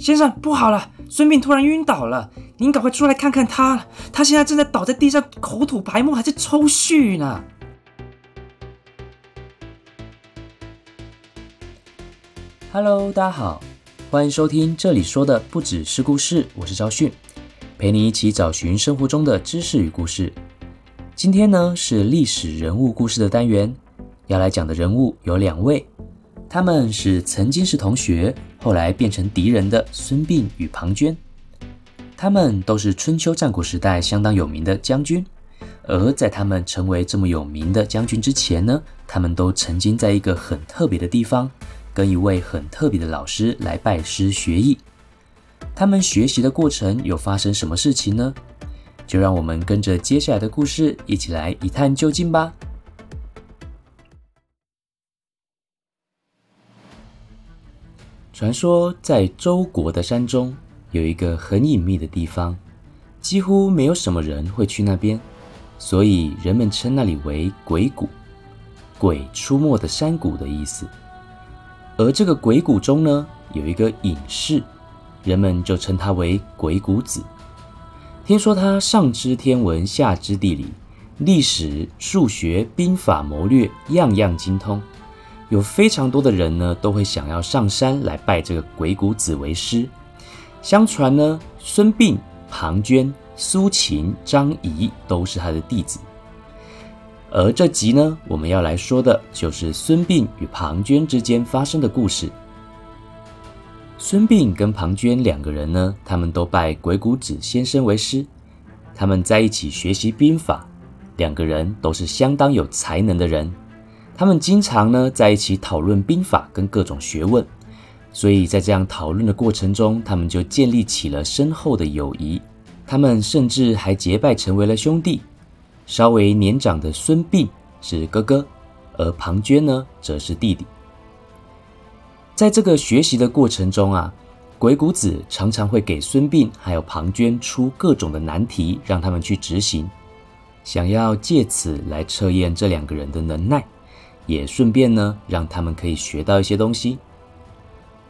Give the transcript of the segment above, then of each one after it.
先生，不好了！孙膑突然晕倒了，您赶快出来看看他，他现在正在倒在地上，口吐白沫，还在抽搐呢。Hello，大家好，欢迎收听这里说的不只是故事，我是赵迅，陪你一起找寻生活中的知识与故事。今天呢是历史人物故事的单元，要来讲的人物有两位，他们是曾经是同学。后来变成敌人的孙膑与庞涓，他们都是春秋战国时代相当有名的将军。而在他们成为这么有名的将军之前呢，他们都曾经在一个很特别的地方，跟一位很特别的老师来拜师学艺。他们学习的过程有发生什么事情呢？就让我们跟着接下来的故事一起来一探究竟吧。传说在周国的山中有一个很隐秘的地方，几乎没有什么人会去那边，所以人们称那里为鬼谷，鬼出没的山谷的意思。而这个鬼谷中呢，有一个隐士，人们就称他为鬼谷子。听说他上知天文，下知地理，历史、数学、兵法、谋略，样样精通。有非常多的人呢，都会想要上山来拜这个鬼谷子为师。相传呢，孙膑、庞涓、苏秦、张仪都是他的弟子。而这集呢，我们要来说的就是孙膑与庞涓之间发生的故事。孙膑跟庞涓两个人呢，他们都拜鬼谷子先生为师，他们在一起学习兵法，两个人都是相当有才能的人。他们经常呢在一起讨论兵法跟各种学问，所以在这样讨论的过程中，他们就建立起了深厚的友谊。他们甚至还结拜成为了兄弟。稍微年长的孙膑是哥哥，而庞涓呢则是弟弟。在这个学习的过程中啊，鬼谷子常常会给孙膑还有庞涓出各种的难题，让他们去执行，想要借此来测验这两个人的能耐。也顺便呢，让他们可以学到一些东西。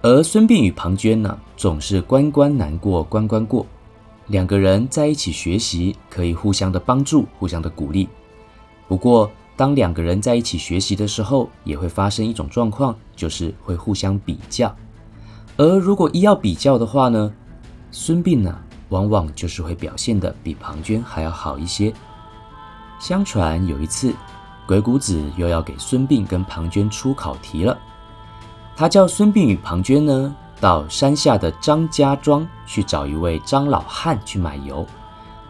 而孙膑与庞涓呢，总是关关难过关关过。两个人在一起学习，可以互相的帮助，互相的鼓励。不过，当两个人在一起学习的时候，也会发生一种状况，就是会互相比较。而如果一要比较的话呢，孙膑呢，往往就是会表现的比庞涓还要好一些。相传有一次。鬼谷子又要给孙膑跟庞涓出考题了。他叫孙膑与庞涓呢，到山下的张家庄去找一位张老汉去买油，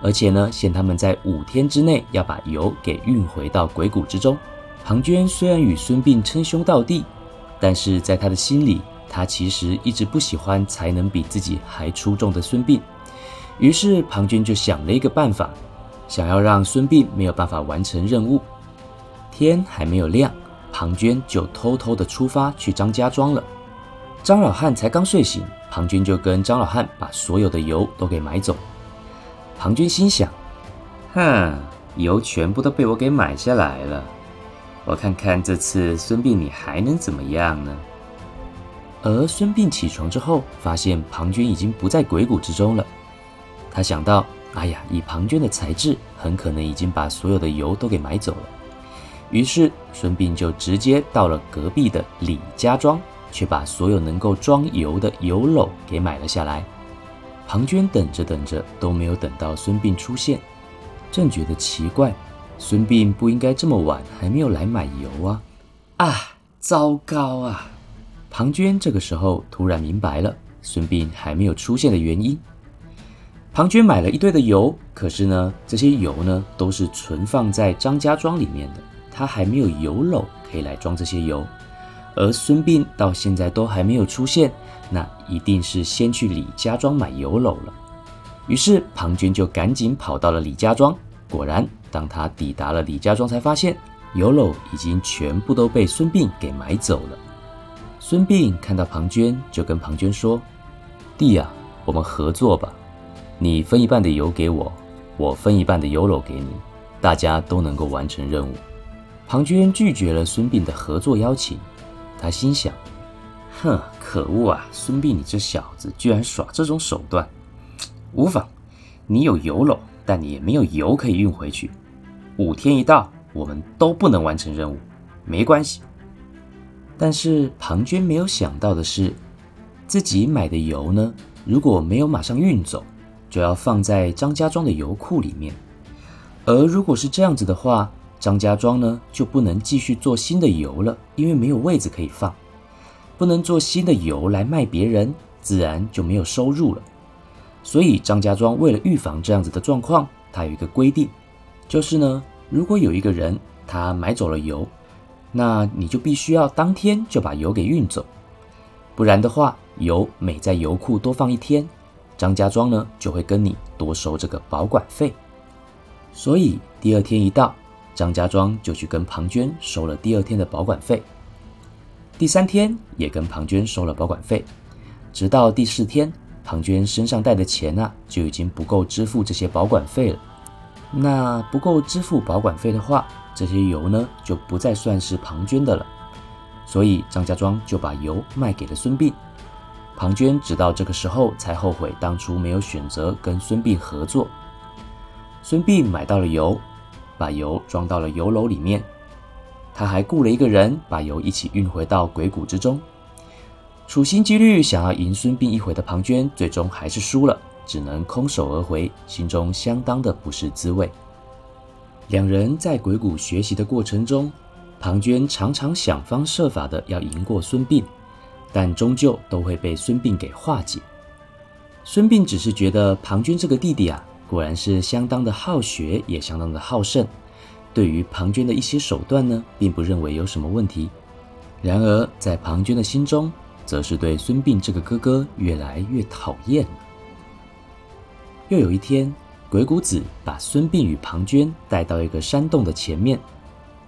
而且呢，限他们在五天之内要把油给运回到鬼谷之中。庞涓虽然与孙膑称兄道弟，但是在他的心里，他其实一直不喜欢才能比自己还出众的孙膑。于是庞涓就想了一个办法，想要让孙膑没有办法完成任务。天还没有亮，庞涓就偷偷的出发去张家庄了。张老汉才刚睡醒，庞涓就跟张老汉把所有的油都给买走。庞涓心想：哼，油全部都被我给买下来了，我看看这次孙膑你还能怎么样呢？而孙膑起床之后，发现庞涓已经不在鬼谷之中了。他想到：哎呀，以庞涓的才智，很可能已经把所有的油都给买走了。于是，孙膑就直接到了隔壁的李家庄，却把所有能够装油的油篓给买了下来。庞涓等着等着都没有等到孙膑出现，正觉得奇怪，孙膑不应该这么晚还没有来买油啊！啊，糟糕啊！庞涓这个时候突然明白了孙膑还没有出现的原因。庞涓买了一堆的油，可是呢，这些油呢都是存放在张家庄里面的。他还没有油篓可以来装这些油，而孙膑到现在都还没有出现，那一定是先去李家庄买油篓了。于是庞涓就赶紧跑到了李家庄。果然，当他抵达了李家庄，才发现油篓已经全部都被孙膑给买走了。孙膑看到庞涓，就跟庞涓说：“弟呀，我们合作吧，你分一半的油给我，我分一半的油篓给你，大家都能够完成任务。”庞涓拒绝了孙膑的合作邀请，他心想：“哼，可恶啊！孙膑，你这小子居然耍这种手段！无妨，你有油篓，但你也没有油可以运回去。五天一到，我们都不能完成任务。没关系。但是庞涓没有想到的是，自己买的油呢，如果没有马上运走，就要放在张家庄的油库里面。而如果是这样子的话，张家庄呢就不能继续做新的油了，因为没有位子可以放，不能做新的油来卖别人，自然就没有收入了。所以张家庄为了预防这样子的状况，他有一个规定，就是呢，如果有一个人他买走了油，那你就必须要当天就把油给运走，不然的话，油每在油库多放一天，张家庄呢就会跟你多收这个保管费。所以第二天一到，张家庄就去跟庞涓收了第二天的保管费。第三天也跟庞涓收了保管费，直到第四天，庞涓身上带的钱啊就已经不够支付这些保管费了。那不够支付保管费的话，这些油呢就不再算是庞涓的了。所以张家庄就把油卖给了孙膑。庞涓直到这个时候才后悔当初没有选择跟孙膑合作。孙膑买到了油，把油装到了油篓里面。他还雇了一个人把油一起运回到鬼谷之中。处心积虑想要赢孙膑一回的庞涓，最终还是输了，只能空手而回，心中相当的不是滋味。两人在鬼谷学习的过程中，庞涓常常想方设法的要赢过孙膑，但终究都会被孙膑给化解。孙膑只是觉得庞涓这个弟弟啊。果然是相当的好学，也相当的好胜。对于庞涓的一些手段呢，并不认为有什么问题。然而，在庞涓的心中，则是对孙膑这个哥哥越来越讨厌了。又有一天，鬼谷子把孙膑与庞涓带到一个山洞的前面，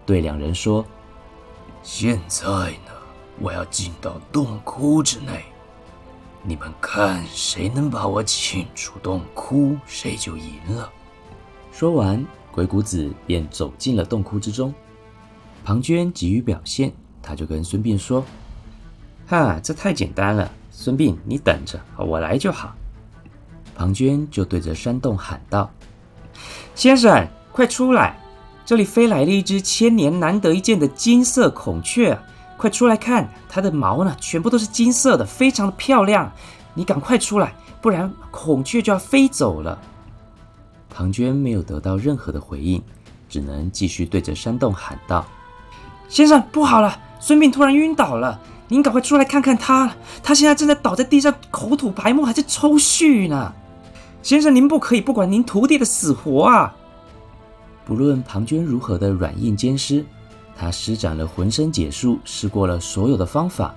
对两人说：“现在呢，我要进到洞窟之内。”你们看，谁能把我请出洞窟，谁就赢了。说完，鬼谷子便走进了洞窟之中。庞涓急于表现，他就跟孙膑说：“哈，这太简单了，孙膑，你等着，我来就好。”庞涓就对着山洞喊道：“先生，快出来！这里飞来了一只千年难得一见的金色孔雀。”快出来看，它的毛呢，全部都是金色的，非常的漂亮。你赶快出来，不然孔雀就要飞走了。庞涓没有得到任何的回应，只能继续对着山洞喊道：“先生，不好了，孙膑突然晕倒了，您赶快出来看看他，他现在正在倒在地上，口吐白沫，还在抽搐呢。先生，您不可以不管您徒弟的死活啊！不论庞涓如何的软硬兼施。”他施展了浑身解数，试过了所有的方法，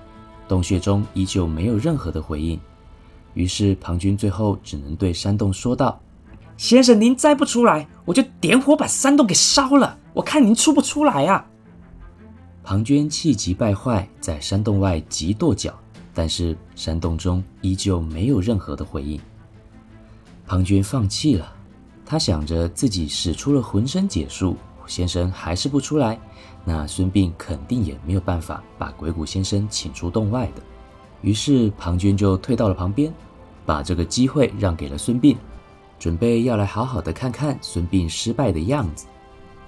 洞穴中依旧没有任何的回应。于是庞涓最后只能对山洞说道：“先生，您再不出来，我就点火把山洞给烧了。我看您出不出来啊！”庞涓气急败坏，在山洞外急跺脚，但是山洞中依旧没有任何的回应。庞涓放弃了，他想着自己使出了浑身解数。先生还是不出来，那孙膑肯定也没有办法把鬼谷先生请出洞外的。于是庞涓就退到了旁边，把这个机会让给了孙膑，准备要来好好的看看孙膑失败的样子。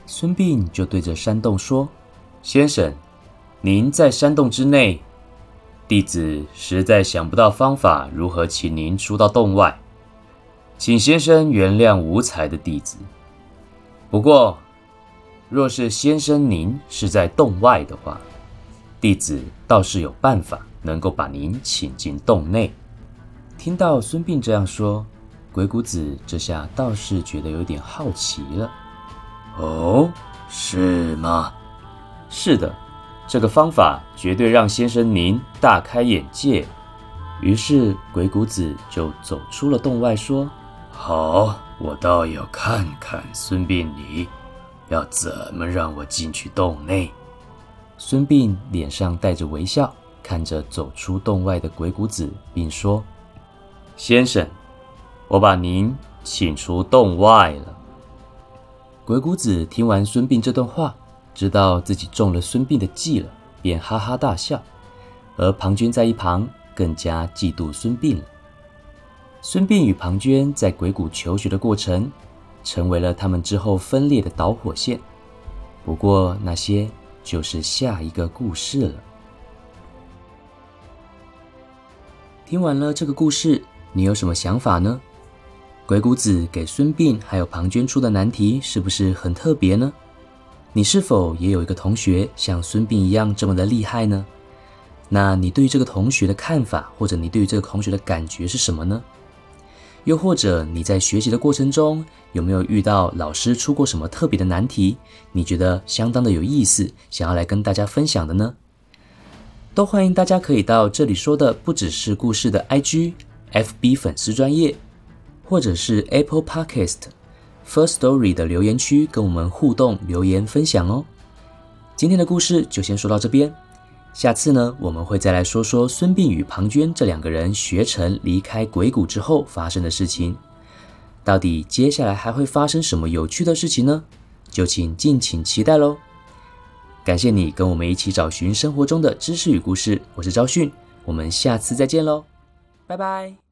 孙膑就对着山洞说：“先生，您在山洞之内，弟子实在想不到方法如何请您出到洞外，请先生原谅无才的弟子。不过。”若是先生您是在洞外的话，弟子倒是有办法能够把您请进洞内。听到孙膑这样说，鬼谷子这下倒是觉得有点好奇了。哦，是吗？是的，这个方法绝对让先生您大开眼界。于是鬼谷子就走出了洞外，说：“好，我倒要看看孙膑你。”要怎么让我进去洞内？孙膑脸上带着微笑，看着走出洞外的鬼谷子，并说：“先生，我把您请出洞外了。”鬼谷子听完孙膑这段话，知道自己中了孙膑的计了，便哈哈大笑。而庞涓在一旁更加嫉妒孙膑了。孙膑与庞涓在鬼谷求学的过程，成为了他们之后分裂的导火线。不过那些就是下一个故事了。听完了这个故事，你有什么想法呢？鬼谷子给孙膑还有庞涓出的难题是不是很特别呢？你是否也有一个同学像孙膑一样这么的厉害呢？那你对这个同学的看法，或者你对于这个同学的感觉是什么呢？又或者你在学习的过程中有没有遇到老师出过什么特别的难题？你觉得相当的有意思，想要来跟大家分享的呢？都欢迎大家可以到这里说的不只是故事的 IG、FB 粉丝专业，或者是 Apple Podcast First Story 的留言区跟我们互动留言分享哦。今天的故事就先说到这边。下次呢，我们会再来说说孙膑与庞涓这两个人学成离开鬼谷之后发生的事情。到底接下来还会发生什么有趣的事情呢？就请敬请期待喽！感谢你跟我们一起找寻生活中的知识与故事，我是昭训，我们下次再见喽，拜拜。